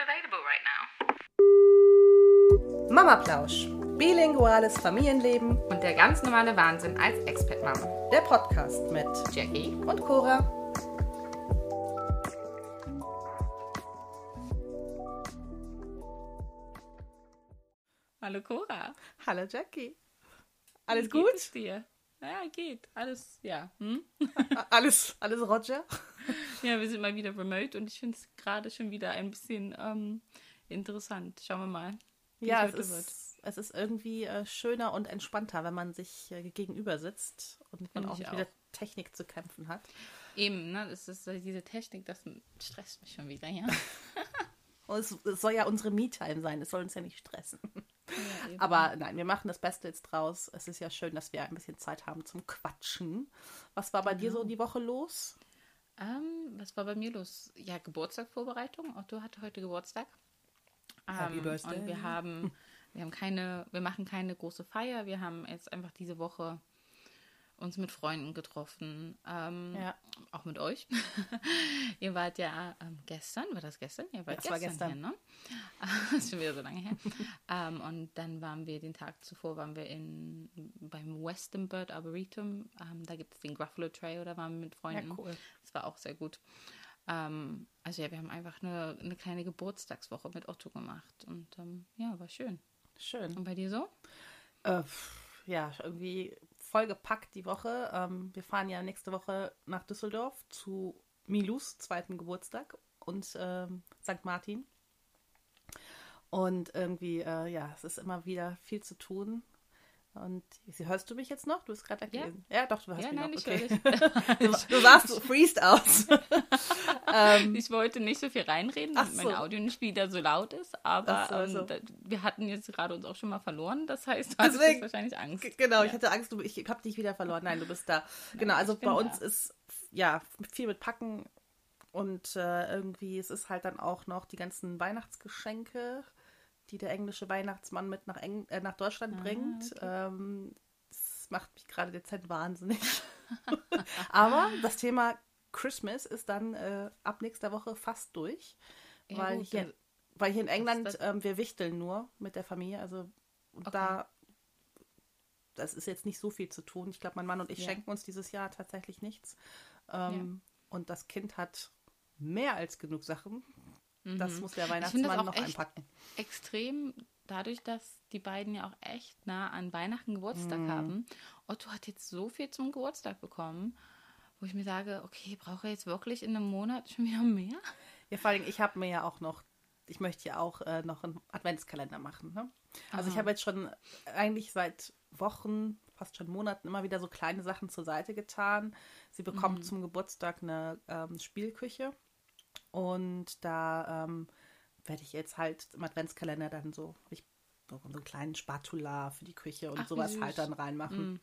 available right now. Mama Plausch. Bilinguales Familienleben. Und der ganz normale Wahnsinn als Expat-Mom. Der Podcast mit Jackie. und Cora. Hallo Cora. Hallo Jackie. Alles Wie gut? Geht es dir? Ja, geht. Alles, ja. Hm? alles, alles Roger? Ja, wir sind mal wieder remote und ich finde es gerade schon wieder ein bisschen ähm, interessant. Schauen wir mal. wie Ja, es heute wird. ist, es ist irgendwie äh, schöner und entspannter, wenn man sich äh, gegenüber sitzt und man auch ich nicht mit der auch. Technik zu kämpfen hat. Eben, ne? Das ist äh, diese Technik, das stresst mich schon wieder, ja. Und es, es soll ja unsere Me-Time sein, es soll uns ja nicht stressen. ja. Aber nein, wir machen das Beste jetzt draus. Es ist ja schön, dass wir ein bisschen Zeit haben zum Quatschen. Was war bei dir so die Woche los? Ähm, was war bei mir los? Ja, Geburtstagvorbereitung. Otto hatte heute Geburtstag. Happy Ähm, Birthday. Und wir haben, wir haben keine, wir machen keine große Feier. Wir haben jetzt einfach diese Woche uns mit Freunden getroffen. Ähm, Ja. Auch mit euch. Ihr wart ja ähm, gestern, war das gestern? Ihr wart Das war gestern, gestern. hier, ne? das ist schon wieder so lange her. ähm, und dann waren wir den Tag zuvor, waren wir in beim Western Bird Arboretum. Ähm, da gibt es den Gruffalo Trail, da waren wir mit Freunden. cool. Das war auch sehr gut. Ähm, also ja, wir haben einfach eine, eine kleine Geburtstagswoche mit Otto gemacht. Und ähm, ja, war schön. Schön. Und bei dir so? Äh, ja, irgendwie vollgepackt die Woche. Ähm, wir fahren ja nächste Woche nach Düsseldorf zu Milus zweiten Geburtstag und ähm, St. Martin. Und irgendwie, äh, ja, es ist immer wieder viel zu tun. Und hörst du mich jetzt noch? Du bist gerade Ja. weggewesen. Ja. doch, du hörst Ja, mich nein, noch. ich Okay. Du, du sahst, du freest aus. ähm, Ich wollte nicht so viel reinreden, damit so. mein Audio nicht wieder so laut ist, aber so, also. ähm, wir hatten jetzt gerade uns auch schon mal verloren, das heißt, du hattest Deswegen- jetzt wahrscheinlich Angst. Genau, ich Ja. hatte Angst, du, ich habe dich wieder verloren. Nein, du bist da. Genau, also ich bei uns da. ist ja viel mit Packen und äh, irgendwie es ist halt dann auch noch die ganzen Weihnachtsgeschenke, die der englische Weihnachtsmann mit nach, Eng äh, nach Deutschland Ah, bringt. Ähm, das macht mich gerade dezent wahnsinnig. Aber das Thema Christmas ist dann äh, ab nächster Woche fast durch, Ja, weil, gut, hier, weil hier in England ähm, wir wichteln nur mit der Familie. Also Okay. da das ist jetzt nicht so viel zu tun. Ich glaube, mein Mann und ich Ja. schenken uns dieses Jahr tatsächlich nichts. Ähm, Und das Kind hat mehr als genug Sachen. Das muss der Mhm. Ich finde das Weihnachtsmann auch noch echt einpacken. extrem, dadurch, dass die beiden ja auch echt nah an Weihnachten Geburtstag Mhm. haben. Otto hat jetzt so viel zum Geburtstag bekommen, wo ich mir sage, okay, braucht er jetzt wirklich in einem Monat schon wieder mehr? Ja, vor allem, ich habe mir ja auch noch, ich möchte ja auch äh, noch einen Adventskalender machen. Ne? Also ich Aha. habe jetzt schon eigentlich seit Wochen, fast schon Monaten immer wieder so kleine Sachen zur Seite getan. Sie bekommt zum Geburtstag eine ähm, Spielküche und da ähm, werde ich jetzt halt im Adventskalender dann so, ich so einen kleinen Spatula für die Küche und Ach, sowas halt dann reinmachen. Mm,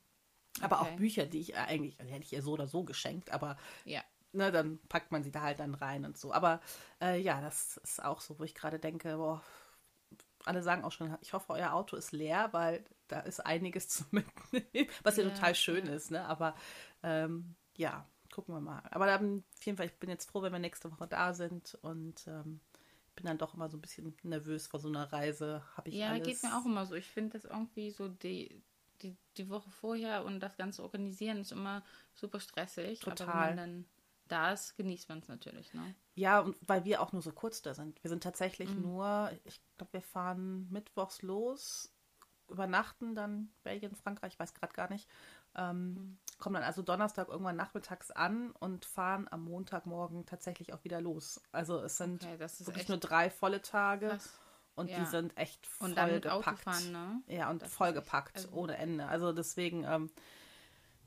Aber auch okay. Bücher, die ich eigentlich, also hätte ich ihr so oder so geschenkt, aber Ja. ne, dann packt man sie da halt dann rein und so. Aber äh, ja, das ist auch so, wo ich gerade denke, boah, alle sagen auch schon, ich hoffe, euer Auto ist leer, weil da ist einiges zu mitnehmen, was ja, Ja, total schön ja. ist, ne? Aber ähm, ja, gucken wir mal. Aber dann, auf jeden Fall, ich bin jetzt froh, wenn wir nächste Woche da sind und ähm, bin dann doch immer so ein bisschen nervös vor so einer Reise. Habe ich Ja, alles. geht mir auch immer so. Ich finde das irgendwie so die, die, die Woche vorher und das ganze Organisieren ist immer super stressig. Aber Total. wenn man dann da ist, genießt man es natürlich, ne? Ja, und weil wir auch nur so kurz da sind. Wir sind tatsächlich Mhm. nur, ich glaube, wir fahren mittwochs los, übernachten dann Belgien, Frankreich, ich weiß gerade gar nicht. Ähm, Mhm. Kommen dann also Donnerstag irgendwann nachmittags an und fahren am Montagmorgen tatsächlich auch wieder los. Also es sind Okay, wirklich echt nur drei volle Tage krass. und die Ja. sind echt voll Und dann mit gepackt. Autofahren, ne? Ja, und Das vollgepackt, echt- also- ohne Ende. Also deswegen, ähm,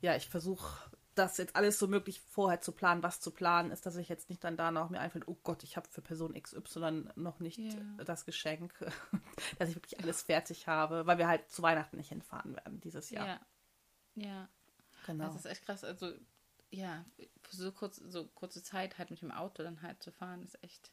ja, ich versuche das jetzt alles so möglich vorher zu planen, was zu planen ist, dass ich jetzt nicht dann da noch mir einfällt, oh Gott, ich habe für Person XY noch nicht Ja. das Geschenk, dass ich wirklich alles fertig habe, weil wir halt zu Weihnachten nicht hinfahren werden dieses Jahr. Ja. Ja. Genau. Das ist echt krass. Also, ja, so, kurz, so kurze Zeit halt mit dem Auto dann halt zu fahren, ist echt.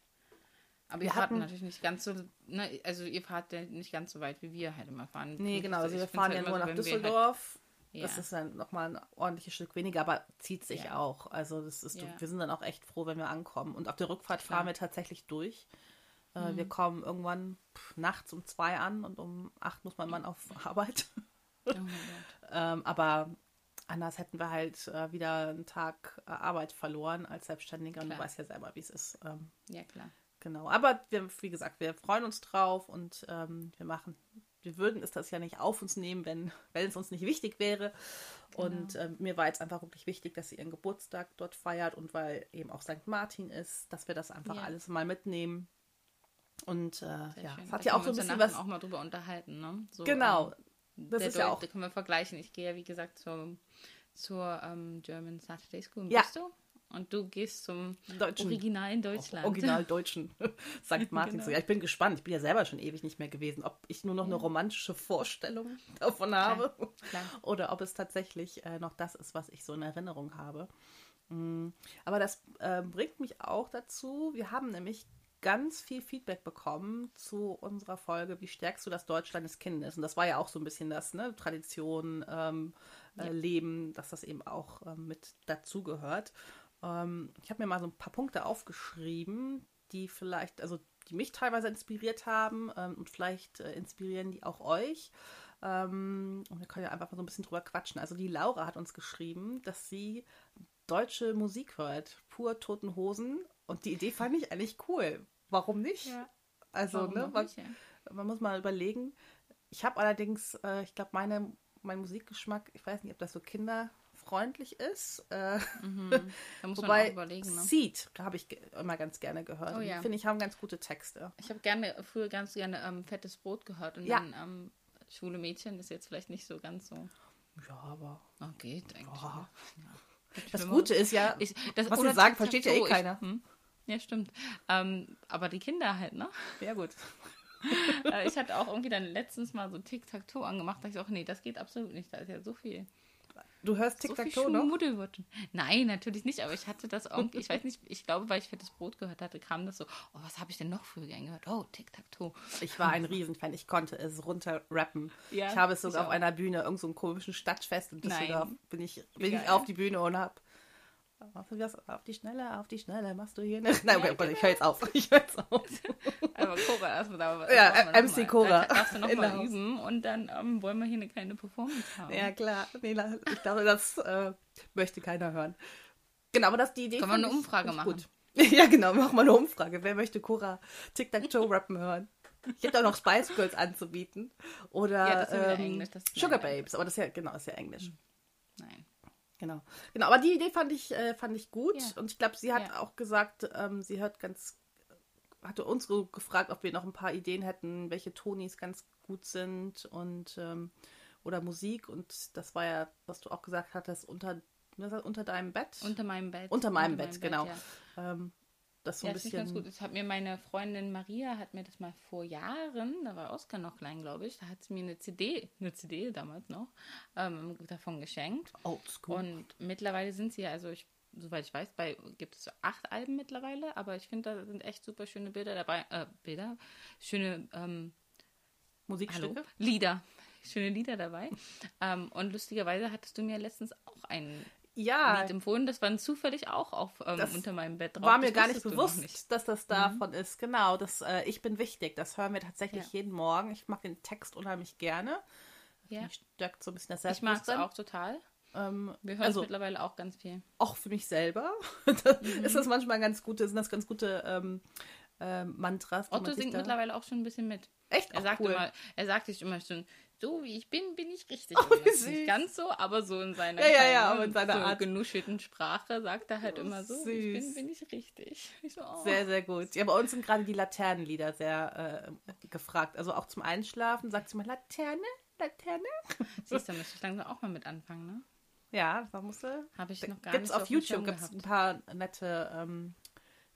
Aber Wir ihr fahrt hatten- natürlich nicht ganz so, ne, also ihr fahrt ja nicht ganz so weit, wie wir halt immer fahren. Nee, genau. Also Ich wir fahren halt ja nur so, nach halt- Düsseldorf. Ja. Das ist dann nochmal ein ordentliches Stück weniger, aber zieht sich Ja. auch. Also das ist, Ja. wir sind dann auch echt froh, wenn wir ankommen. Und auf der Rückfahrt Klar. fahren wir tatsächlich durch, Äh, Wir kommen irgendwann nachts um zwei an und um acht muss mein Mann auf Arbeit. Oh ähm, aber anders hätten wir halt äh, wieder einen Tag äh, Arbeit verloren als Selbstständiger. Und du Klar. weißt ja selber, wie es ist. Ähm, Ja, klar. Genau, aber wir, wie gesagt, wir freuen uns drauf und ähm, wir machen, wir würden es das ja nicht auf uns nehmen, wenn, wenn es uns nicht wichtig wäre. Und ähm, mir war jetzt einfach wirklich wichtig, dass sie ihren Geburtstag dort feiert und weil eben auch St. Martin ist, dass wir das einfach Ja. alles mal mitnehmen. Und äh, ja, schön. es Da hat ja können auch wir so ein bisschen was. auch mal drüber unterhalten, ne? So, Genau, ähm, das ist ja auch- Da können wir vergleichen. Ich gehe ja, wie gesagt, zur, zur ähm, German Saturday School. Ja. Bist du? Und du gehst zum Deutschen- Original in Deutschland. Original deutschen St. Martin. Genau. Ja, ich bin gespannt. Ich bin ja selber schon ewig nicht mehr gewesen, ob ich nur noch eine romantische Vorstellung davon habe klar. oder ob es tatsächlich äh, noch das ist, was ich so in Erinnerung habe. Mm, Aber das äh, bringt mich auch dazu. Wir haben nämlich ganz viel Feedback bekommen zu unserer Folge, wie stärkst du das Deutschland des Kindes? Und das war ja auch so ein bisschen das, ne? Tradition, ähm, äh, Ja. Leben, dass das eben auch ähm, mit dazugehört. Ähm, ich habe mir mal so ein paar Punkte aufgeschrieben, die vielleicht, also die mich teilweise inspiriert haben ähm, und vielleicht äh, inspirieren die auch euch. Ähm, und wir können ja einfach mal so ein bisschen drüber quatschen. Also die Laura hat uns geschrieben, dass sie deutsche Musik hört, pur Toten Hosen. Und die Idee fand ich eigentlich cool. Warum nicht? Ja. Also, Warum ne, man, nicht, ja. man muss mal überlegen. Ich habe allerdings, äh, ich glaube, meine, mein Musikgeschmack, ich weiß nicht, ob das so kinderfreundlich ist. Äh, Mhm. Da muss man auch überlegen. Ne? Seed habe ich immer ganz gerne gehört. Oh ja. Finde ich, haben ganz gute Texte. Ich habe gerne, früher ganz gerne ähm, fettes Brot gehört und dann ähm, schwule Mädchen ist jetzt vielleicht nicht so ganz so. Ja, aber Oh, geht eigentlich. Ja. das. Gute ist ja, Ich, das, was wir sagen, versteht ja eh ich- keiner. hm? Ja, stimmt. Ähm, aber die Kinder halt, ne? ja gut. Äh, ich hatte auch irgendwie dann letztens mal so Tic-Tac-Toe angemacht. Da ich so, ach nee, das geht absolut nicht. Da ist ja so viel. Du hörst So Tic-Tac-Toe noch? Schmuddelwort. Nein, natürlich nicht. Aber ich hatte das irgendwie, ich weiß nicht, ich glaube, weil ich fettes Brot gehört hatte, kam das so, oh, was habe ich denn noch früher gern gehört? Oh, Tic-Tac-Toe. Ich war ein Riesenfan. Ich konnte es runterrappen. Ja, ich habe es sogar auf auch. einer Bühne, irgendeinem so einem komischen Stadtfest in Düsseldorf, Nein. bin ich, bin ich auf die Bühne und habe auf, die Schnelle, auf die Schnelle, machst du hier eine... Nein, okay, genau. ich höre jetzt auf. Ich höre jetzt auf. Aber Cora, erstmal da. Ja, MC. Cora. Da darfst du nochmal üben und dann ähm, wollen wir hier eine kleine Performance haben. Ja, klar. Nee, ich glaube, das äh, möchte keiner hören. Genau, aber das die Idee Können wir eine Umfrage ich Gut. Ja, genau, mach mal eine Umfrage. Wer möchte Cora Tic-Tac-Toe rappen hören? Ich hätte auch noch Spice Girls anzubieten. Oder Ja, ist ja ähm, Englisch, ist Sugar Babes, aber das ist ja, genau, ist ja Englisch. Nein. Genau. Genau, aber die Idee fand ich, äh, fand ich gut. Ja. Und ich glaube, sie hat Ja. auch gesagt, ähm, sie hört ganz, hatte uns gefragt, ob wir noch ein paar Ideen hätten, welche Tonis ganz gut sind und ähm, oder Musik. Und das war ja, was du auch gesagt hattest, unter, das, unter deinem Bett. Unter meinem Bett. Unter meinem Bett, genau. ja. ähm, das so Ja, ein ist ganz bisschen. gut. Das hat mir meine Freundin Maria, hat mir das mal vor Jahren, da war Oskar noch klein, glaube ich, da hat sie mir eine CD, eine CD damals noch, ähm, davon geschenkt. Oldschool. Und mittlerweile sind sie ja, also ich, soweit ich weiß, bei gibt es so acht Alben mittlerweile, aber ich finde, da sind echt super schöne Bilder dabei, äh, Bilder, schöne ähm, Musikstücke. Hallo, Lieder, schöne Lieder dabei. ähm, und lustigerweise hattest du mir letztens auch ein Ja, Lied empfohlen, das war zufällig auch auf, ähm, unter meinem Bett drauf. war mir Das gar nicht bewusst, nicht. dass das davon ist. Genau, das äh, Ich bin wichtig. Das hören wir tatsächlich Ja. jeden Morgen. Ich mag den Text unheimlich gerne. Ja. Ich stärkt so ein bisschen das Ich mag es Selbstbewusstsein. auch total. Ähm, Wir hören also es mittlerweile auch ganz viel. auch für mich selber Mhm. ist das manchmal ganz gute, sind das ganz gute ähm, ähm, Mantras. Otto singt da- mittlerweile auch schon ein bisschen mit. Echt? Er Ach, sagt cool. immer, er sagt sich immer schon, so wie ich bin, bin ich richtig. Oh, Nicht süß. ganz so, aber so in seiner Ja, ja, ja, kleinen, aber in seiner so Art. genuschelten Sprache sagt er halt Oh, immer so, wie ich bin, süß. bin ich richtig. Ich so, oh. Sehr, sehr gut. Ja, bei uns sind gerade die Laternenlieder sehr äh, gefragt. Also auch zum Einschlafen sagt sie mal Laterne, Laterne. Siehst du, da müsste ich langsam auch mal mit anfangen, ne? Ja, da musst du. Habe ich noch gar Gibt's nicht auf Schirm YouTube gibt's ein paar nette ähm,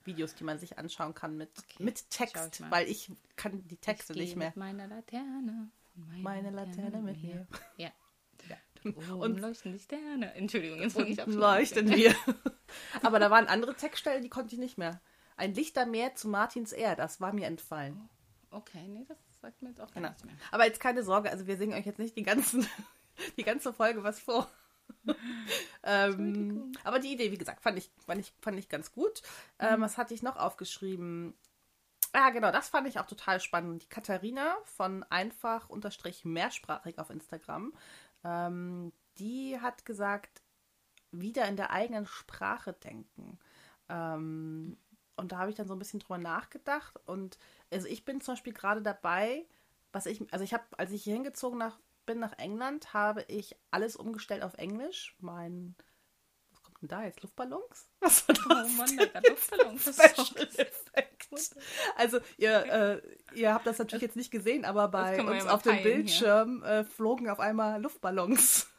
Videos, die man sich anschauen kann mit, Okay, mit Text, ich weil ich kann die Texte ich nicht mehr. Mit meiner Laterne. Von Meine Laterne mit mir. Ja. Und- Und leuchten die Sterne. Entschuldigung, jetzt fange ich Und ab. leuchten wir. Aber da waren andere Textstellen, die konnte ich nicht mehr. Ein Lichtermeer zu Martins Ehr, das war mir entfallen. Okay, nee, das sagt mir jetzt auch gar Genau. nichts mehr. Aber jetzt keine Sorge, also wir singen euch jetzt nicht die, ganzen, die ganze Folge was vor. ähm, aber die Idee, wie gesagt, fand ich, fand ich, fand ich ganz gut. Ähm, was hatte ich noch aufgeschrieben? Ja, genau, das fand ich auch total spannend. Die Katharina von einfach unterstrich mehrsprachig auf Instagram, ähm, die hat gesagt, wieder in der eigenen Sprache denken. Ähm, und da habe ich dann so ein bisschen drüber nachgedacht. Und also ich bin zum Beispiel gerade dabei, was ich, also ich habe, als ich hier hingezogen nach, bin nach England, habe ich alles umgestellt auf Englisch. Mein, was kommt denn da jetzt? Luftballons? Was war das? Oh Mann, da Luftballons. Das ist. Also ihr, äh, ihr habt das natürlich jetzt nicht gesehen, aber bei uns ja auf dem. Bildschirm äh, flogen auf einmal Luftballons.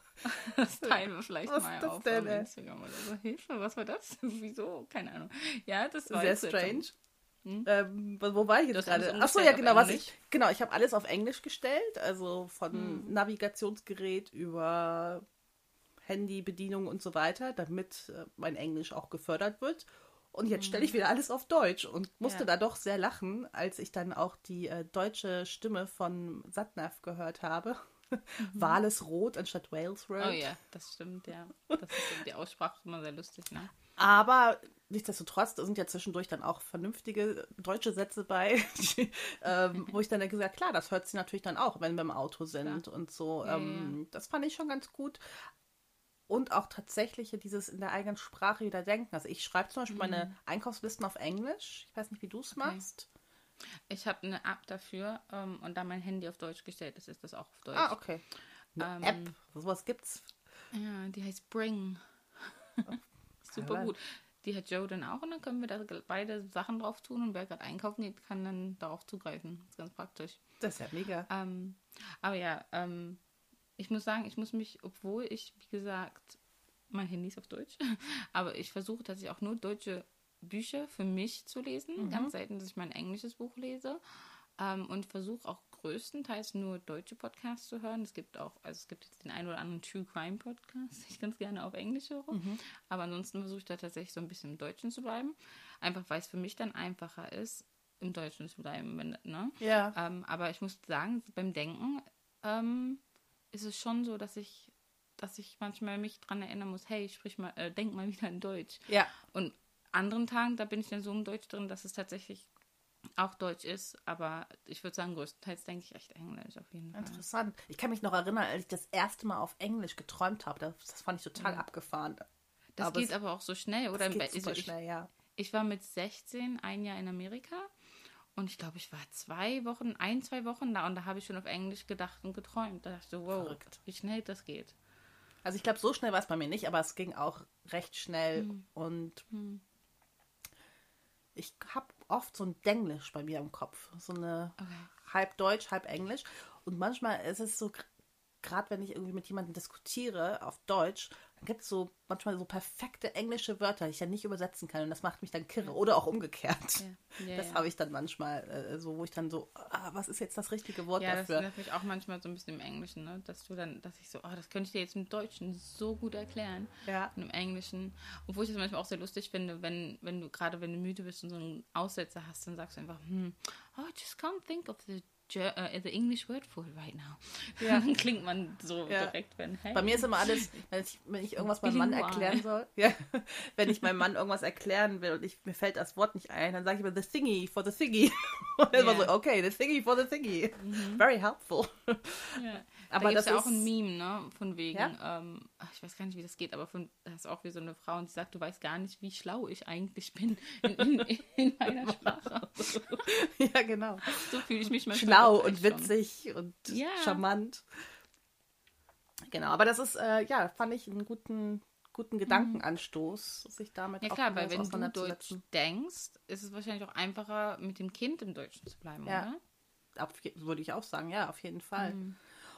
Das teilen wir vielleicht Was mal auf denn? Instagram oder so. Hilfe, was war das? Wieso? Keine Ahnung. Ja, das war Sehr strange. Hm? Ähm, wo war ich jetzt gerade? Achso, ja, genau, was Englisch? ich. Genau, ich habe alles auf Englisch gestellt, also von Hm. Navigationsgerät über Handybedienung und so weiter, damit äh, mein Englisch auch gefördert wird. Und jetzt stelle ich wieder alles auf Deutsch und musste Hm. da Ja. doch sehr lachen, als ich dann auch die äh, deutsche Stimme von Satnav gehört habe. Wales Rot anstatt Wales. Mhm. Oh ja, das stimmt, ja. Das ist die Aussprache ist immer sehr lustig, ne? Aber nichtsdestotrotz, da sind ja zwischendurch dann auch vernünftige deutsche Sätze bei, die, ähm, wo ich dann ja klar, das hört sie natürlich dann auch, wenn wir im Auto sind und so. Ja, ähm, Das fand ich schon ganz gut. Und auch tatsächlich dieses in der eigenen Sprache wieder denken. Also ich schreibe zum Beispiel meine Einkaufslisten auf Englisch. Ich weiß nicht, wie du es Mhm. Okay. machst. Ich habe eine App dafür ähm, und da mein Handy auf Deutsch gestellt ist, ist das auch auf Deutsch. Ah, okay. Eine Ähm, App, sowas gibt's. Ja, die heißt Bring. Super Alright. gut. Die hat Joe dann auch und dann können wir da beide Sachen drauf tun und wer gerade einkaufen geht, kann dann darauf zugreifen. Das ist ganz praktisch. Das ist ja mega. Ähm, aber ja, ähm, ich muss sagen, ich muss mich, obwohl ich, wie gesagt, mein Handy ist auf Deutsch, aber ich versuche tatsächlich auch nur deutsche Bücher für mich zu lesen. Ganz selten, dass ich mein englisches Buch lese. Ähm, und versuche auch größtenteils nur deutsche Podcasts zu hören. Es gibt auch, also es gibt jetzt den einen oder anderen True Crime Podcast, den ich ganz gerne auf Englisch höre. Aber ansonsten versuche ich da tatsächlich so ein bisschen im Deutschen zu bleiben. Einfach weil es für mich dann einfacher ist, im Deutschen zu bleiben. Wenn, ne? Ja. Ähm, aber ich muss sagen, beim Denken ähm, ist es schon so, dass ich, dass ich manchmal mich dran erinnern muss, hey, sprich mal, äh, denk mal wieder in Deutsch. Ja. Und anderen Tagen, da bin ich dann so im Deutsch drin, dass es tatsächlich auch Deutsch ist, aber ich würde sagen, größtenteils denke ich echt Englisch auf jeden Fall. Interessant. Ich kann mich noch erinnern, als ich das erste Mal auf Englisch geträumt habe. Das, das fand ich total abgefahren. Das aber geht es- aber auch so schnell, oder? Das geht Also super ich, schnell, ja. ich war mit 16 ein Jahr in Amerika und ich glaube, ich war zwei Wochen, ein, zwei Wochen da und da habe ich schon auf Englisch gedacht und geträumt. Da dachte ich so, wow, Verrückt. wie schnell das geht. Also ich glaube, so schnell war es bei mir nicht, aber es ging auch recht schnell Hm. und ich habe oft so ein Denglisch bei mir im Kopf. So eine Okay. halb Deutsch, halb Englisch. Und manchmal ist es so, gerade wenn ich irgendwie mit jemandem diskutiere auf Deutsch, gibt es so manchmal so perfekte englische Wörter, die ich dann nicht übersetzen kann. Und das macht mich dann kirre. Oder auch umgekehrt. Ja. Ja, das ja. habe ich dann manchmal äh, so, wo ich dann so, ah, was ist jetzt das richtige Wort Ja, das dafür? nervt mich auch manchmal so ein bisschen im Englischen, ne? Dass du dann, dass ich so, oh, das könnte ich dir jetzt im Deutschen so gut erklären. Ja. Und im Englischen. Obwohl ich das manchmal auch sehr lustig finde, wenn, wenn du, gerade wenn du müde bist und so einen Aussetzer hast, dann sagst du einfach, hm, oh, I just can't think of the, the English word for it right now. Ja. klingt man so Ja. direkt, wenn, hey. Bei mir ist immer alles, wenn ich, wenn ich irgendwas meinem Mann erklären soll, ja, wenn ich meinem Mann irgendwas erklären will und ich, mir fällt das Wort nicht ein, dann sage ich immer the thingy for the thingy. Und er immer so, okay, the thingy for the thingy. Very helpful. Ja. Aber da das ja auch ist- ein Meme, ne? Von wegen, Ja? ähm, ich weiß gar nicht, wie das geht, aber von, da ist auch wie so eine Frau und die sagt, du weißt gar nicht, wie schlau ich eigentlich bin in, in, in meiner Sprache. ja, genau. So fühle ich mich manchmal. Schlau doch und echt schon. witzig und Ja. charmant. Genau, aber das ist, äh, ja, fand ich einen guten, guten Gedankenanstoß, sich damit Mhm. Ja klar, weil wenn du Deutsch denkst, ist es wahrscheinlich auch einfacher, mit dem Kind im Deutschen zu bleiben, Ja. oder? Auf, würde ich auch sagen, ja, auf jeden Fall. Mhm.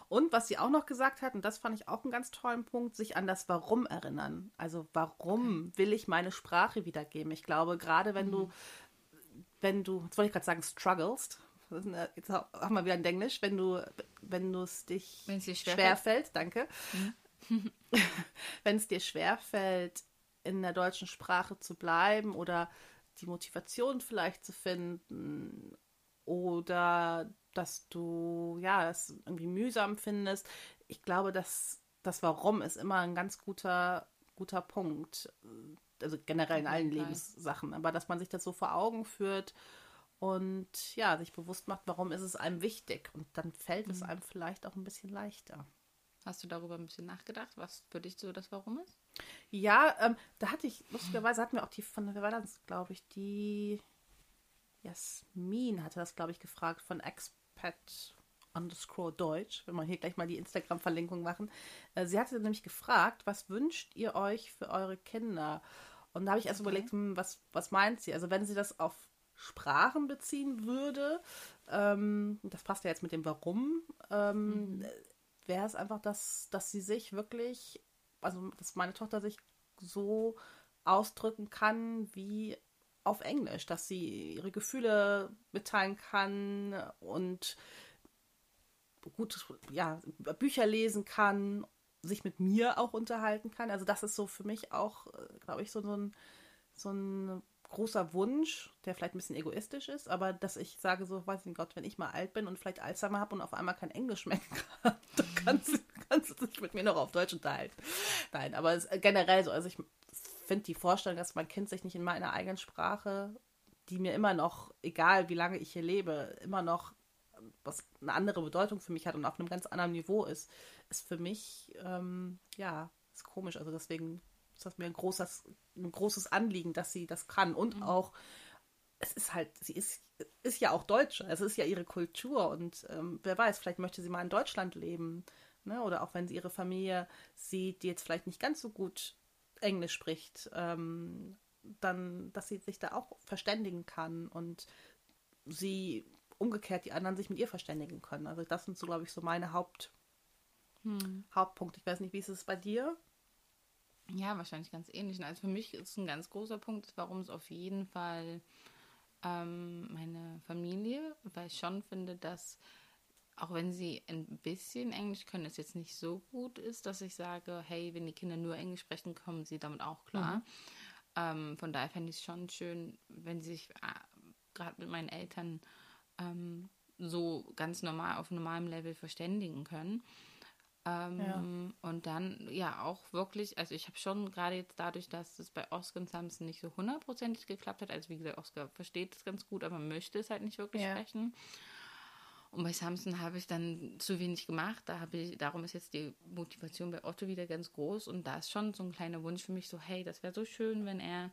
Und was sie auch noch gesagt hat, und das fand ich auch einen ganz tollen Punkt, sich an das Warum erinnern. Also warum will ich meine Sprache wiedergeben? Ich glaube, gerade wenn Mhm. du, wenn du, jetzt wollte ich gerade sagen, strugglest, eine- jetzt haben wir wieder ein Englisch, wenn du, wenn du es dich dir schwerfällt. schwerfällt, danke. wenn es dir schwerfällt, in der deutschen Sprache zu bleiben oder die Motivation vielleicht zu finden oder dass du ja es irgendwie mühsam findest. Ich glaube, dass das Warum ist immer ein ganz guter guter Punkt. Also generell in allen. Lebenssachen, aber dass man sich das so vor Augen führt und ja, sich bewusst macht, warum ist es einem wichtig. Und dann fällt mhm. es einem vielleicht auch ein bisschen leichter. Hast du darüber ein bisschen nachgedacht, was für dich so das Warum ist? Ja, ähm, da hatte ich, lustigerweise hatten wir auch die von, wer war das, glaube ich, die Jasmin hatte das, glaube ich, gefragt von Expat underscore Deutsch, wenn wir hier gleich mal die Instagram-Verlinkung machen. Äh, sie hatte nämlich gefragt, was wünscht ihr euch für eure Kinder? Und da habe ich erst okay. überlegt, hm, was, was meint sie? Also wenn sie das auf Sprachen beziehen würde, ähm, das passt ja jetzt mit dem Warum, ähm, mhm. wäre es einfach, dass, dass sie sich wirklich, also dass meine Tochter sich so ausdrücken kann wie auf Englisch, dass sie ihre Gefühle mitteilen kann und gut, ja, Bücher lesen kann, sich mit mir auch unterhalten kann. Also das ist so für mich auch, äh, glaube ich, so, so, ein, so ein großer Wunsch, der vielleicht ein bisschen egoistisch ist, aber dass ich sage so, weiß ich Gott, wenn ich mal alt bin und vielleicht Alzheimer habe und auf einmal kein Englisch mehr kann, dann kannst, kannst du dich mit mir noch auf Deutsch unterhalten. Nein, aber es, generell so, also ich finde die Vorstellung, dass mein Kind sich nicht in meiner eigenen Sprache, die mir immer noch, egal wie lange ich hier lebe, immer noch was eine andere Bedeutung für mich hat und auf einem ganz anderen Niveau ist, ist für mich, ähm, ja, ist komisch. Also deswegen ist das mir ein großes, ein großes Anliegen, dass sie das kann. Und mhm. auch, es ist halt, sie ist, ist ja auch Deutsche, es ist ja ihre Kultur und ähm, wer weiß, vielleicht möchte sie mal in Deutschland leben. Ne? Oder auch wenn sie ihre Familie sieht, die jetzt vielleicht nicht ganz so gut Englisch spricht, ähm, dann, dass sie sich da auch verständigen kann und sie umgekehrt die anderen sich mit ihr verständigen können. Also das sind so, glaube ich, so meine Haupt, hm. Hauptpunkte. Ich weiß nicht, wie ist es bei dir? Ja, wahrscheinlich ganz ähnlich. Also für mich ist ein ganz großer Punkt, warum es auf jeden Fall ähm, meine Familie, weil ich schon finde, dass auch wenn sie ein bisschen Englisch können, es jetzt nicht so gut ist, dass ich sage, hey, wenn die Kinder nur Englisch sprechen, kommen sie damit auch klar. Mhm. Ähm, von daher fände ich es schon schön, wenn sie sich äh, gerade mit meinen Eltern ähm, so ganz normal auf normalem Level verständigen können. Ähm, ja. Und dann ja auch wirklich, also ich habe schon gerade jetzt dadurch, dass es bei Oscar und Samson nicht so hundertprozentig geklappt hat, also wie gesagt, Oscar versteht es ganz gut, aber möchte es halt nicht wirklich ja. sprechen. Und bei Samson habe ich dann zu wenig gemacht. Da habe ich, darum ist jetzt die Motivation bei Otto wieder ganz groß. Und da ist schon so ein kleiner Wunsch für mich, so, hey, das wäre so schön, wenn er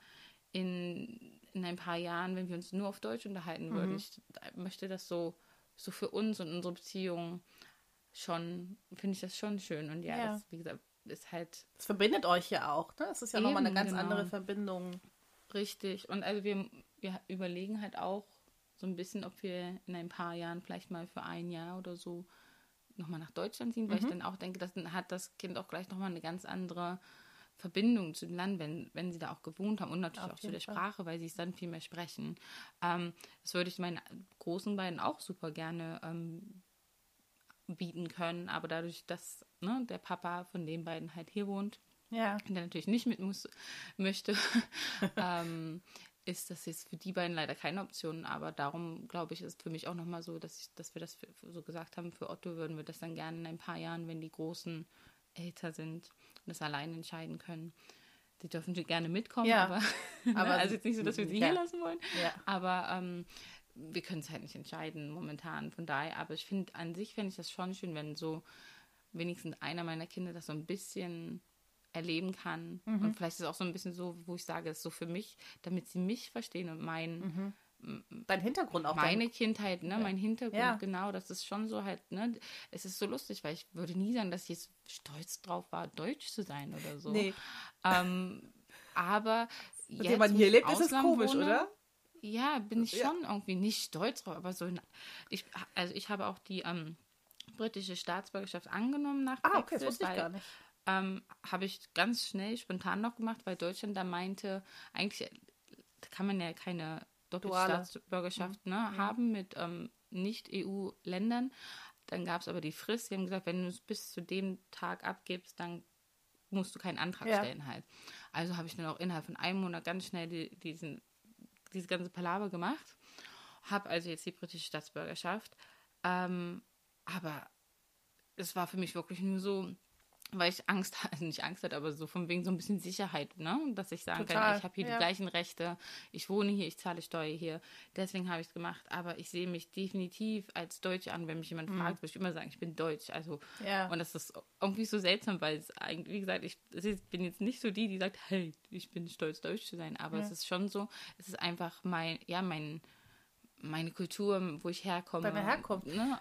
in in ein paar Jahren, wenn wir uns nur auf Deutsch unterhalten würden. Mhm. Ich möchte das so, so für uns und unsere Beziehung schon, finde ich das schon schön. Und ja, ja. Das, wie gesagt, ist halt. Das verbindet euch ja auch, ne? Es ist ja nochmal eine ganz genau. andere Verbindung. Richtig. Und also wir, wir überlegen halt auch so ein bisschen, ob wir in ein paar Jahren vielleicht mal für ein Jahr oder so nochmal nach Deutschland ziehen, weil mhm. ich dann auch denke, dann hat das Kind auch gleich nochmal eine ganz andere Verbindung zu dem Land, wenn, wenn sie da auch gewohnt haben und natürlich Auf auch zu der Fall. Sprache, weil sie es dann viel mehr sprechen. Ähm, das würde ich meinen großen beiden auch super gerne ähm, bieten können, aber dadurch, dass ne, der Papa von den beiden halt hier wohnt, ja. der natürlich nicht mit muss, möchte, ähm, ist das jetzt für die beiden leider keine Option. Aber darum, glaube ich, ist für mich auch nochmal so, dass, ich, dass wir das für, so gesagt haben, für Otto würden wir das dann gerne in ein paar Jahren, wenn die Großen älter sind, das allein entscheiden können. Sie dürfen gerne mitkommen, ja, aber, aber also jetzt nicht so, dass wir sie ja. hier lassen wollen. Ja. Aber ähm, wir können es halt nicht entscheiden momentan. Von daher, aber ich finde an sich fände ich das schon schön, wenn so wenigstens einer meiner Kinder das so ein bisschen erleben kann. Mhm. Und vielleicht ist es auch so ein bisschen so, wo ich sage, es ist so für mich, damit sie mich verstehen und mein mhm dein Hintergrund auch. Meine dein... Kindheit, ne? Mein Hintergrund, ja. genau. Das ist schon so halt, ne? Es ist so lustig, weil ich würde nie sagen, dass ich jetzt stolz drauf war, deutsch zu sein oder so. Nee. Ähm, aber jetzt, wenn man hier lebt, ist es komisch, wohne, oder? Ja, bin ich schon ja. irgendwie nicht stolz drauf, aber so, ich, also ich habe auch die ähm, britische Staatsbürgerschaft angenommen nach Ah, okay, das wusste ich gar nicht. Ähm, habe ich ganz schnell spontan noch gemacht, weil Deutschland da meinte, eigentlich kann man ja keine Doppelstaatsbürgerschaft mhm. ne, mhm. haben mit ähm, Nicht-EU-Ländern. Dann gab es aber die Frist, die haben gesagt, wenn du es bis zu dem Tag abgibst, dann musst du keinen Antrag ja. stellen halt. Also habe ich dann auch innerhalb von einem Monat ganz schnell die, diesen, diese ganze Palaver gemacht. Habe also jetzt die britische Staatsbürgerschaft. Ähm, aber es war für mich wirklich nur so, weil ich Angst hatte, nicht Angst hatte, aber so von wegen so ein bisschen Sicherheit, ne? Dass ich sagen Total, kann, ich habe hier ja. die gleichen Rechte, ich wohne hier, ich zahle Steuer hier. Deswegen habe ich es gemacht. Aber ich sehe mich definitiv als Deutsche an, wenn mich jemand fragt, würde ich immer sagen, ich bin Deutsch. Also, Mhm. Ja. und das ist irgendwie so seltsam, weil es eigentlich, wie gesagt, ich, ich bin jetzt nicht so die, die sagt, hey, ich bin stolz, Deutsch zu sein. Aber Ja. es ist schon so, es ist einfach mein, ja, mein, meine Kultur, wo ich herkomme. Deine Herkunft. Ne?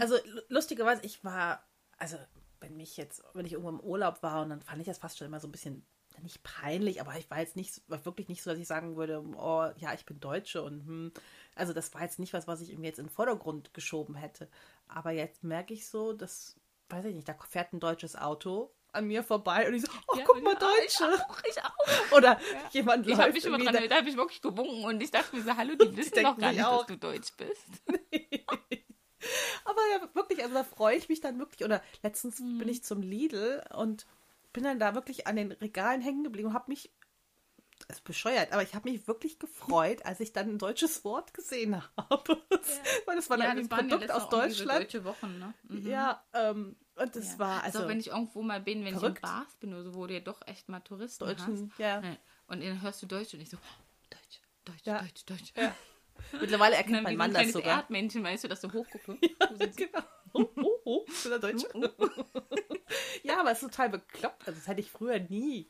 Also lu- lustigerweise, ich war, also wenn mich jetzt, wenn ich irgendwo im Urlaub war und dann fand ich das fast schon immer so ein bisschen nicht peinlich, aber ich war jetzt nicht, war wirklich nicht so, dass ich sagen würde, oh ja, ich bin Deutsche und hm. also das war jetzt nicht was, was ich irgendwie jetzt in den Vordergrund geschoben hätte. Aber jetzt merke ich so, dass, weiß ich nicht, da fährt ein deutsches Auto an mir vorbei und ich so, oh, Ja, guck mal, ja, Deutsche. Ich auch, ich auch. Oder jemand Ich habe mich immer dran, da habe ich wirklich gewunken und ich dachte mir so, hallo, die wissen doch gar nicht, auch. dass du Deutsch bist. Aber ja, wirklich, also da freue ich mich dann wirklich. Oder letztens Mhm. bin ich zum Lidl und bin dann da wirklich an den Regalen hängen geblieben und habe mich, das ist bescheuert, aber ich habe mich wirklich gefreut, als ich dann ein deutsches Wort gesehen habe. Weil das war ja, dann das ein ja Produkt aus so Deutschland. deutsche Wochen, ne? Mhm. Ja, ähm, und das Ja. war also, also wenn ich irgendwo mal bin, wenn verrückt. ich in Bars bin oder so, wo du ja doch echt mal Touristen Deutschen, hast. ja. Ne, Und dann hörst du Deutsch und ich so, Deutsch, Deutsch, Ja. Deutsch, Deutsch. Ja. Mittlerweile erkennt mein so Mann das sogar. Erdmännchen, weißt du, dass du hochguckst. genau. Oh, oh, oh, bin der Deutsche. ja, aber es ist total bekloppt. Also das hätte ich früher nie.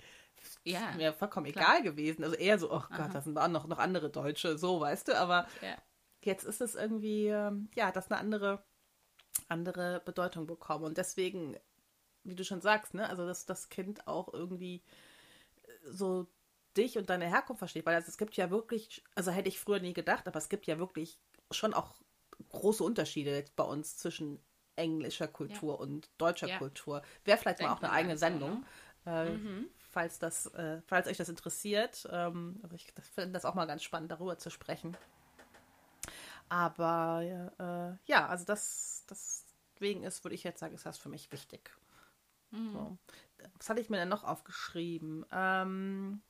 Ja. Mir vollkommen Klar. egal gewesen. Also eher so, oh Gott, das sind auch noch, noch andere Deutsche, so, weißt du. Aber ja. jetzt ist es irgendwie, ähm, ja, das eine andere, andere Bedeutung bekommen. Und deswegen, wie du schon sagst, ne, also dass das Kind auch irgendwie so dich und deine Herkunft versteht. Weil also, es gibt ja wirklich, also hätte ich früher nie gedacht, aber es gibt ja wirklich schon auch große Unterschiede jetzt bei uns zwischen englischer Kultur und deutscher Ja. Kultur. Wäre vielleicht mal Denkt auch eine eigene nicht so, Sendung. Äh, Falls das, äh, falls euch das interessiert, ähm, also ich finde das auch mal ganz spannend, darüber zu sprechen. Aber äh, ja, also das, deswegen ist, würde ich jetzt sagen, ist das für mich wichtig. So. Was hatte ich mir denn noch aufgeschrieben? Ähm,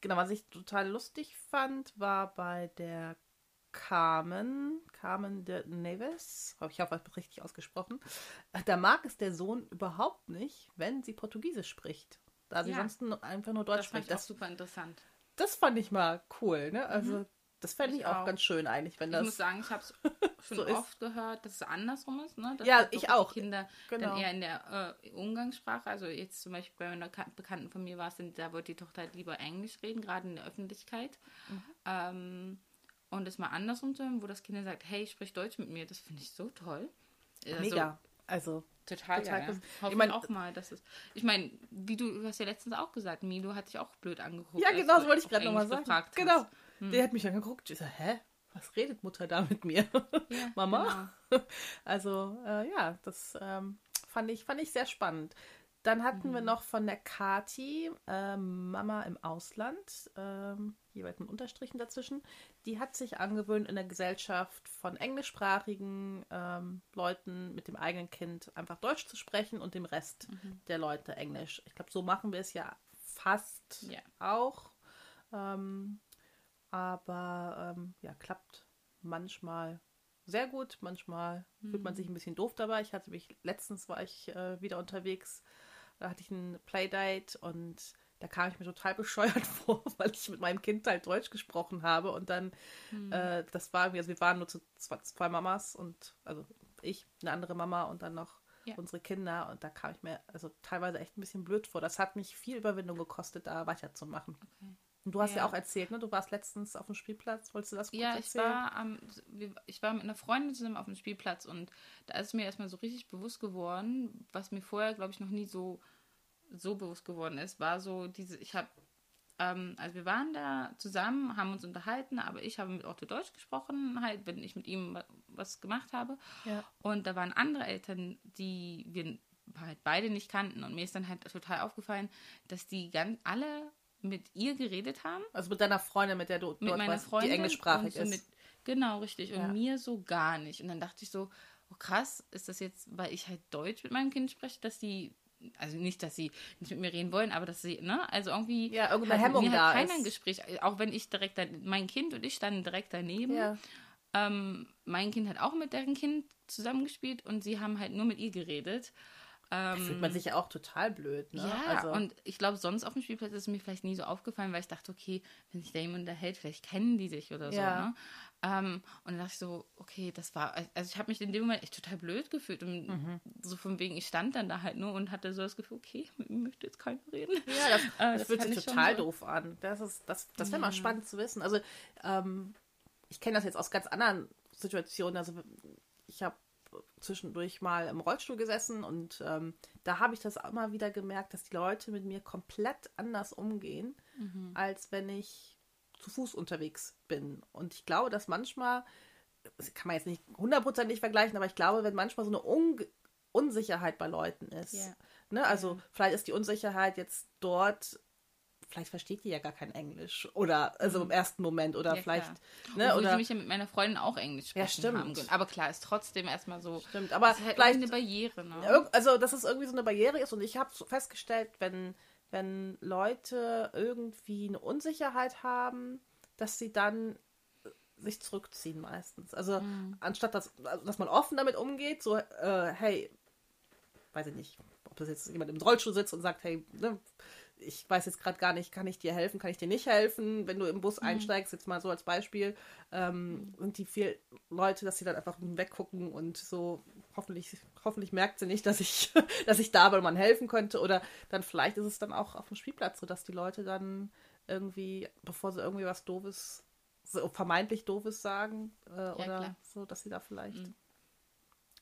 genau, was ich total lustig fand, war bei der Carmen, Carmen de Neves, ich hoffe, ich habe das richtig ausgesprochen. Da mag es der Sohn überhaupt nicht, wenn sie Portugiesisch spricht. Da sie Ja. sonst einfach nur Deutsch Das fand spricht. ich auch Das, super interessant. das fand ich mal cool, ne? Also, das fände Ich ich auch, auch. ganz schön eigentlich, wenn Ich muss das. sagen, ich habe es schon so ist. oft gehört, dass es andersrum ist. Ne? Dass Ja, halt ich auch. Kinder Genau. dann eher in der äh, Umgangssprache, also jetzt zum Beispiel bei einer Ka- Bekannten von mir war es, da wollte die Tochter halt lieber Englisch reden, gerade in der Öffentlichkeit. Mhm. Ähm, und es mal andersrum zu hören, wo das Kind sagt, hey, sprich Deutsch mit mir, das finde ich so toll. Also, Mega. Also, Total, Total geil. Ja. Ich Hoffe ich mein, auch mal, dass es. Ich meine, wie du, du hast ja letztens auch gesagt, Milo hat dich auch blöd angeguckt. ja, genau, das wollte ich gerade nochmal sagen. Genau. hast. Der hat mich angeguckt. Ich so, hä? Was redet Mutter da mit mir? Ja, Mama? genau. Also, äh, ja, das ähm, fand, ich, fand ich sehr spannend. Dann hatten Mhm. wir noch von der Kati, ähm, Mama im Ausland, ähm, jeweils mit Unterstrichen dazwischen. Die hat sich angewöhnt, in der Gesellschaft von englischsprachigen ähm, Leuten mit dem eigenen Kind einfach Deutsch zu sprechen und dem Rest Mhm. der Leute Englisch. Ich glaube, so machen wir es ja fast Ja. auch. Ähm, aber ähm, ja, klappt manchmal sehr gut, manchmal fühlt man sich ein bisschen doof dabei. Ich hatte mich, letztens war ich äh, wieder unterwegs, da hatte ich ein Playdate und da kam ich mir total bescheuert vor, weil ich mit meinem Kind halt Deutsch gesprochen habe und dann, äh, das war irgendwie, also wir waren nur zu zwei, zwei Mamas und, also ich, eine andere Mama und dann noch Ja. unsere Kinder und da kam ich mir also teilweise echt ein bisschen blöd vor. Das hat mich viel Überwindung gekostet, da weiterzumachen. Okay. Und du hast ja. Ja. auch erzählt, ne? Du warst letztens auf dem Spielplatz. Wolltest du das kurz Ja, ich erzählen? war, am, ich war mit einer Freundin zusammen auf dem Spielplatz und da ist mir erstmal so richtig bewusst geworden, was mir vorher, glaube ich, noch nie so, so bewusst geworden ist, war so diese, ich habe, ähm, also wir waren da zusammen, haben uns unterhalten, aber ich habe mit Otto Deutsch gesprochen, halt, wenn ich mit ihm wa- was gemacht habe. Ja. Und da waren andere Eltern, die wir halt beide nicht kannten und mir ist dann halt total aufgefallen, dass die ganz alle mit ihr geredet haben Also mit deiner Freundin, mit der du mit meiner warst, Freundin die englischsprachig so ist. Mit, genau, richtig. Und Ja. mir so gar nicht. Und dann dachte ich so, oh krass, ist das jetzt, weil ich halt Deutsch mit meinem Kind spreche, dass die, also nicht, dass sie nicht mit mir reden wollen, aber dass sie, ne, also irgendwie Ja, irgendeine hat Hemmung mir da halt keiner ist. ein Gespräch, auch wenn ich direkt, da, mein Kind und ich standen direkt daneben. ja. Ähm, mein Kind hat auch mit deren Kind zusammengespielt und sie haben halt nur mit ihr geredet. Da fühlt man sich ja auch total blöd. Ne? Ja, also, und ich glaube, sonst auf dem Spielplatz ist es mir vielleicht nie so aufgefallen, weil ich dachte, okay, wenn sich da jemand unterhält, vielleicht kennen die sich oder so. Ja. Ne? Ähm, und dann dachte ich so, okay, das war, also ich habe mich in dem Moment echt total blöd gefühlt. Und Mhm. so von wegen, ich stand dann da halt nur und hatte so das Gefühl, okay, mit mir möchte jetzt keiner reden. Ja, das, Äh, das, das fühlt sich total so. doof an. Das, ist, das, das wäre mal Ja. spannend zu wissen. Also, ähm, ich kenne das jetzt aus ganz anderen Situationen. Also, ich habe zwischendurch mal im Rollstuhl gesessen und ähm, da habe ich das auch immer wieder gemerkt, dass die Leute mit mir komplett anders umgehen, Mhm. als wenn ich zu Fuß unterwegs bin. Und ich glaube, dass manchmal, das kann man jetzt nicht hundertprozentig vergleichen, aber ich glaube, wenn manchmal so eine Un Unsicherheit bei Leuten ist. Ja. Ne? Also vielleicht ist die Unsicherheit jetzt dort, vielleicht versteht die ja gar kein Englisch. Oder also im ersten Moment oder Mhm. Ja, vielleicht. Ne? Obwohl sie Oder mich ja mit meiner Freundin auch Englisch Ja, sprechen stimmt. haben können. Aber klar, ist trotzdem erstmal so. stimmt. Aber ist halt vielleicht eine Barriere, ne? Also dass es irgendwie so eine Barriere ist und ich habe festgestellt, wenn, wenn Leute irgendwie eine Unsicherheit haben, dass sie dann äh, sich zurückziehen meistens. Also Mhm. anstatt dass, also, dass man offen damit umgeht, so, äh, hey, weiß ich nicht, ob das jetzt jemand im Rollstuhl sitzt und sagt, hey, ne, ich weiß jetzt gerade gar nicht, kann ich dir helfen, kann ich dir nicht helfen, wenn du im Bus einsteigst, jetzt mal so als Beispiel, ähm, sind die viel Leute, dass sie dann einfach weggucken und so hoffentlich, hoffentlich merkt sie nicht, dass ich, dass ich da bin, man helfen könnte. Oder dann vielleicht ist es dann auch auf dem Spielplatz so, dass die Leute dann irgendwie, bevor sie irgendwie was Doofes, so vermeintlich Doofes sagen, äh, oder klar. so, dass sie da vielleicht, Mhm.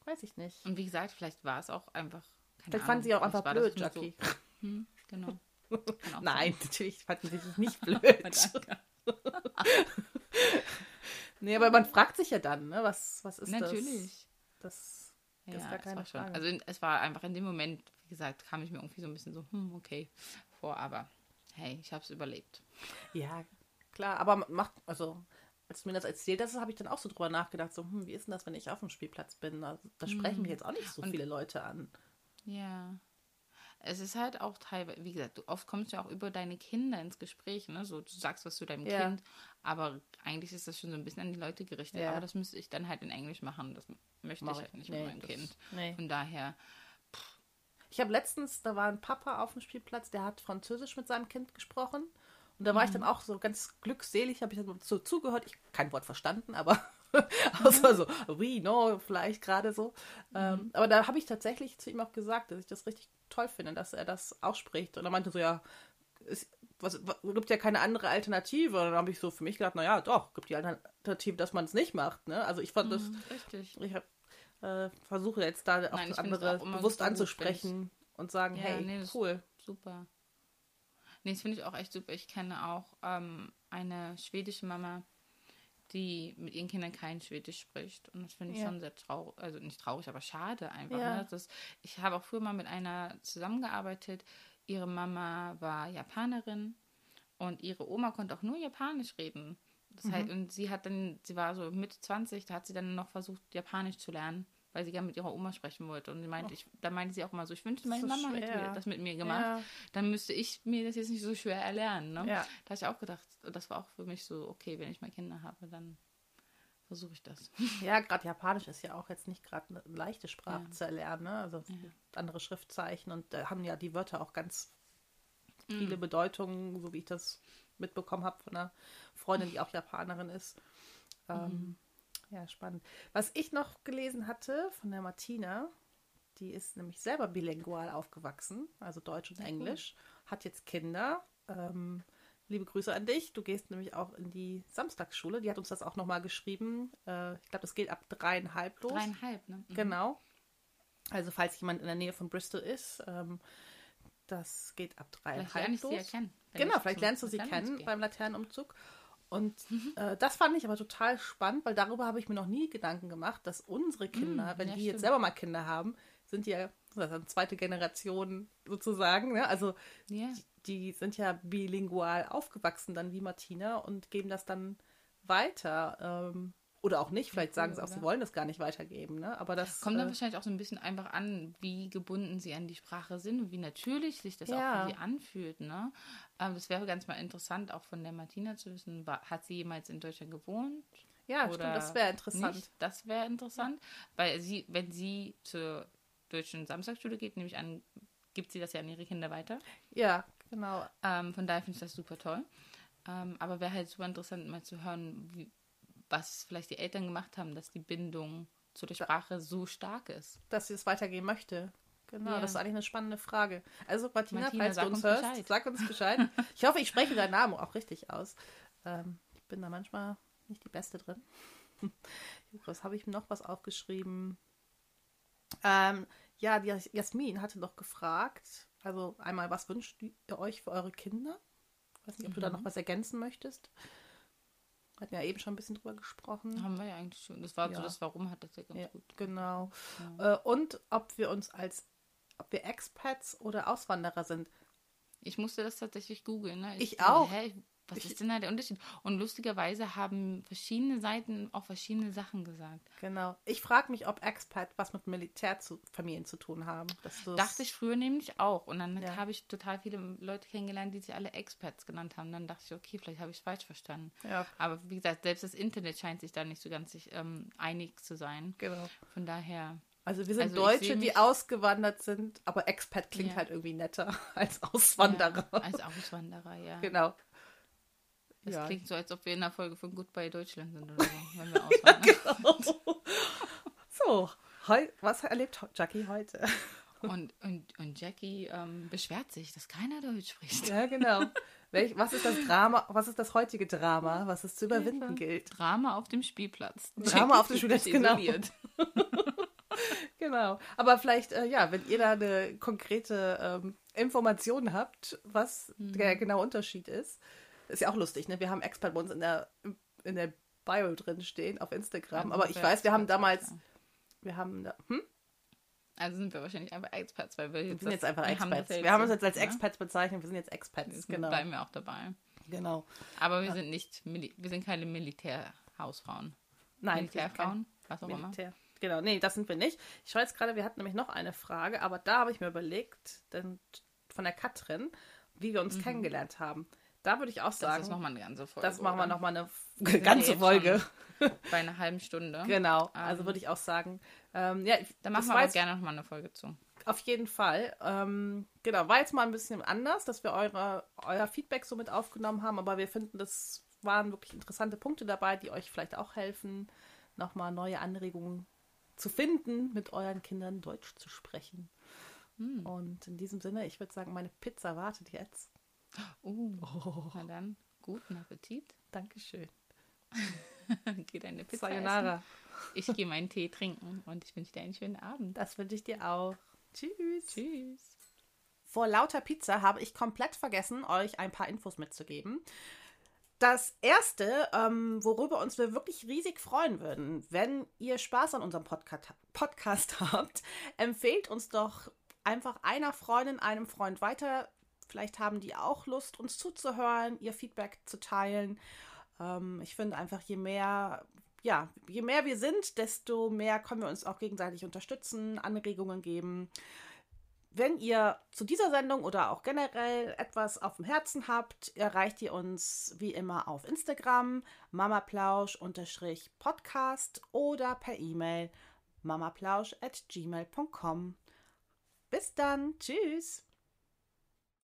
weiß ich nicht. Und wie gesagt, vielleicht war es auch einfach. Keine Vielleicht fanden sie auch Ahnung, einfach blöd, Jackie. So, hm, genau. Auch Nein, natürlich fanden sie dich nicht blöd. nee, aber man fragt sich ja dann, ne, was, was ist Natürlich. das? Das ist Ja, gar keine war schon. Frage. Also es war einfach in dem Moment, wie gesagt, kam ich mir irgendwie so ein bisschen so, hm, okay, vor, aber hey, ich habe es überlebt. Ja, klar, aber macht, also, als du mir das erzählt hast, habe ich dann auch so drüber nachgedacht, so, hm, wie ist denn das, wenn ich auf dem Spielplatz bin? Also, da sprechen mich jetzt auch nicht so Und- viele Leute an. Ja. Es ist halt auch teilweise, wie gesagt, du oft kommst du ja auch über deine Kinder ins Gespräch, ne? So, du sagst was zu deinem Ja. Kind, aber eigentlich ist das schon so ein bisschen an die Leute gerichtet. Ja. Aber das müsste ich dann halt in Englisch machen. Das möchte Mach ich halt nicht nee, mit meinem das- Kind. nee. Von daher, Ich habe letztens, da war ein Papa auf dem Spielplatz, der hat Französisch mit seinem Kind gesprochen. Und da war ich dann auch so ganz glückselig, habe ich dann so zugehört. Ich habe kein Wort verstanden, aber außer so, oui, no, vielleicht gerade so. Ähm, aber da habe ich tatsächlich zu ihm auch gesagt, dass ich das richtig toll finde, dass er das ausspricht. Und er meinte so, ja, es was, was, gibt ja keine andere Alternative. Und dann habe ich so für mich gedacht, naja, doch, gibt die Alternative, dass man es nicht macht. Ne? Also ich fand das, hm, richtig. ich hab, äh, versuche jetzt da auch Nein, andere auch bewusst anzusprechen und sagen, Ja, hey, nee, das- cool. Super. Nee, das finde ich auch echt super. Ich kenne auch ähm, eine schwedische Mama, die mit ihren Kindern kein Schwedisch spricht. Und das finde ich Ja. schon sehr traurig, also nicht traurig, aber schade einfach. Ja. Ne? Das, ich habe auch früher mal mit einer zusammengearbeitet. Ihre Mama war Japanerin und ihre Oma konnte auch nur Japanisch reden. Das Mhm. heißt, und sie hat dann, sie war so Mitte 20, da hat sie dann noch versucht, Japanisch zu lernen, weil sie gerne mit ihrer Oma sprechen wollte. Und meinte, ich, da meinte sie auch immer so, ich wünschte, meine so Mama hätte schwer. das mit mir gemacht Ja. dann müsste ich mir das jetzt nicht so schwer erlernen. Ne? Ja. Da habe ich auch gedacht, das war auch für mich so, okay, wenn ich mal Kinder habe, dann versuche ich das. Ja, gerade Japanisch ist ja auch jetzt nicht gerade eine leichte Sprache Ja. zu erlernen. Ne? Also andere Schriftzeichen und da haben ja die Wörter auch ganz Mhm. viele Bedeutungen, so wie ich das mitbekommen habe von einer Freundin, die auch Japanerin ist. Ähm, Mhm. Ja, spannend. Was ich noch gelesen hatte von der Martina, die ist nämlich selber bilingual aufgewachsen, also Deutsch und. Englisch, hat jetzt Kinder. Ähm, liebe Grüße an dich. Du gehst nämlich auch in die Samstagsschule. Die hat uns das auch nochmal geschrieben. Äh, ich glaube, das geht ab dreieinhalb los. Dreieinhalb, ne? Mhm. Genau. Also falls jemand in der Nähe von Bristol ist, ähm, das geht ab Vielleicht dreieinhalb lerne ich sie ja los. kennen. Genau, ich vielleicht lernst du sie kennen beim Laternenumzug. Und äh, das fand ich aber total spannend, weil darüber habe ich mir noch nie Gedanken gemacht, dass unsere Kinder, Mm, wenn ja, die jetzt stimmt. selber mal Kinder haben, sind die ja eine zweite Generation sozusagen. Ne? Also Ja, die sind ja bilingual aufgewachsen dann wie Martina und geben das dann weiter. Ähm, oder auch nicht, vielleicht sagen sie auch, sie wollen das gar nicht weitergeben. Ne? Aber das kommt dann äh, wahrscheinlich auch so ein bisschen einfach an, wie gebunden sie an die Sprache sind und wie natürlich sich das Ja. auch für sie anfühlt. Ne? Ähm, das wäre ganz mal interessant, auch von der Martina zu wissen, war, hat sie jemals in Deutschland gewohnt? ja, stimmt, das wäre interessant. Nicht? Das wäre interessant, weil sie, wenn sie zur deutschen Samstagsschule geht, nehme ich an, gibt sie das ja an ihre Kinder weiter. Ja, genau. Ähm, von daher finde ich das super toll. Ähm, aber wäre halt super interessant, mal zu hören, wie, was vielleicht die Eltern gemacht haben, dass die Bindung zu der Sprache so stark ist. Dass sie es weitergehen möchte. Genau, Ja. das ist eigentlich eine spannende Frage. Also, Martina, Martina, falls du uns uns hörst, Bescheid. sag uns Bescheid. Ich hoffe, ich spreche deinen Namen auch richtig aus. Ähm, ich bin da manchmal nicht die Beste drin. Was habe ich noch was aufgeschrieben? Ähm, ja, die Jas- Jasmin hatte noch gefragt, also einmal, was wünscht ihr euch für eure Kinder? Ich weiß nicht, ob du da noch was ergänzen möchtest. Wir hatten ja eben schon ein bisschen drüber gesprochen. Haben wir ja eigentlich schon. Das war Ja. so das Warum hat das ja ganz Ja, gut. genau. Äh, und ob wir uns als, ob wir Expats oder Auswanderer sind. Ich musste das tatsächlich googeln. Ne? Ich dachte, auch. Hä, was Ich- ist denn da der Unterschied? Und lustigerweise haben verschiedene Seiten auch verschiedene Sachen gesagt. Genau. Ich frage mich, ob Expat was mit Militärfamilien zu tun haben. Dachte ich früher nämlich auch. Und dann Ja. habe ich total viele Leute kennengelernt, die sich alle Expats genannt haben. Dann dachte ich, okay, vielleicht habe ich es falsch verstanden. Ja, Aber wie gesagt, selbst das Internet scheint sich da nicht so ganz sich, ähm, einig zu sein. genau. Von daher, Also wir sind Also Deutsche, die ausgewandert sind, aber Expat klingt Ja. halt irgendwie netter als Auswanderer. Ja, als Auswanderer, ja. Genau. Das ja. klingt so, als ob wir in der Folge von Goodbye Deutschland sind oder so, wenn wir auswandern. So, heu, was erlebt Jackie heute? Und, und, und Jackie ähm, beschwert sich, dass keiner Deutsch spricht. Ja, genau. Welch, was ist das Drama, was ist das heutige Drama, was es zu überwinden gilt? Drama auf dem Spielplatz. Drama auf dem Spielplatz, genau. Genau. Aber vielleicht, äh, ja, wenn ihr da eine konkrete ähm, Information habt, was Mhm. der genaue Unterschied ist, ist ja auch lustig, ne? Wir haben Expert bei uns in der, in der Bio drin stehen auf Instagram. Also aber ich wir weiß, wir haben damals, wir haben, da, hm? Also sind wir wahrscheinlich einfach Experts, weil wir wir jetzt, sind jetzt einfach wir haben Experts. ja Wir haben uns jetzt als ne? Experts bezeichnet, wir sind jetzt Experts, Jetzt genau. bleiben wir auch dabei. Genau. Aber wir sind nicht, wir sind keine Militärhausfrauen. Nein, Militärfrauen, was auch immer. Militär. Genau, nee, das sind wir nicht. Ich schaue jetzt gerade, wir hatten nämlich noch eine Frage, aber da habe ich mir überlegt, denn von der Katrin, wie wir uns kennengelernt haben. Da würde ich auch Mhm. Das sagen, ist nochmal eine ganze Folge. das machen wir nochmal eine ganze Folge. Bei einer halben Stunde. Genau, also Ähm, würde ich auch sagen, ähm, ja, Da machen wir aber gerne nochmal eine Folge zu. auf jeden Fall. Ähm, genau, war jetzt mal ein bisschen anders, dass wir eure, euer Feedback so mit aufgenommen haben, aber wir finden, das waren wirklich interessante Punkte dabei, die euch vielleicht auch helfen, nochmal neue Anregungen zu finden, mit euren Kindern Deutsch zu sprechen. Hm. Und in diesem Sinne, ich würde sagen, meine Pizza wartet jetzt. Uh, Na dann, guten Appetit. Dankeschön. Geh deine Pizza Sayonara. essen. Ich gehe meinen Tee trinken und ich wünsche dir einen schönen Abend. Das wünsche ich dir auch. Tschüss. Tschüss. Vor lauter Pizza habe ich komplett vergessen, euch ein paar Infos mitzugeben. Das erste, ähm, worüber uns wir wirklich riesig freuen würden, wenn ihr Spaß an unserem Podcast, Podcast habt, empfehlt uns doch einfach einer Freundin, einem Freund weiter. Vielleicht haben die auch Lust, uns zuzuhören, ihr Feedback zu teilen. Ähm, ich finde einfach, je mehr, ja, je mehr wir sind, desto mehr können wir uns auch gegenseitig unterstützen, Anregungen geben. Wenn ihr zu dieser Sendung oder auch generell etwas auf dem Herzen habt, erreicht ihr uns wie immer auf Instagram mamaplausch-podcast oder per E-Mail mamaplausch at gmail.com. Bis dann, tschüss!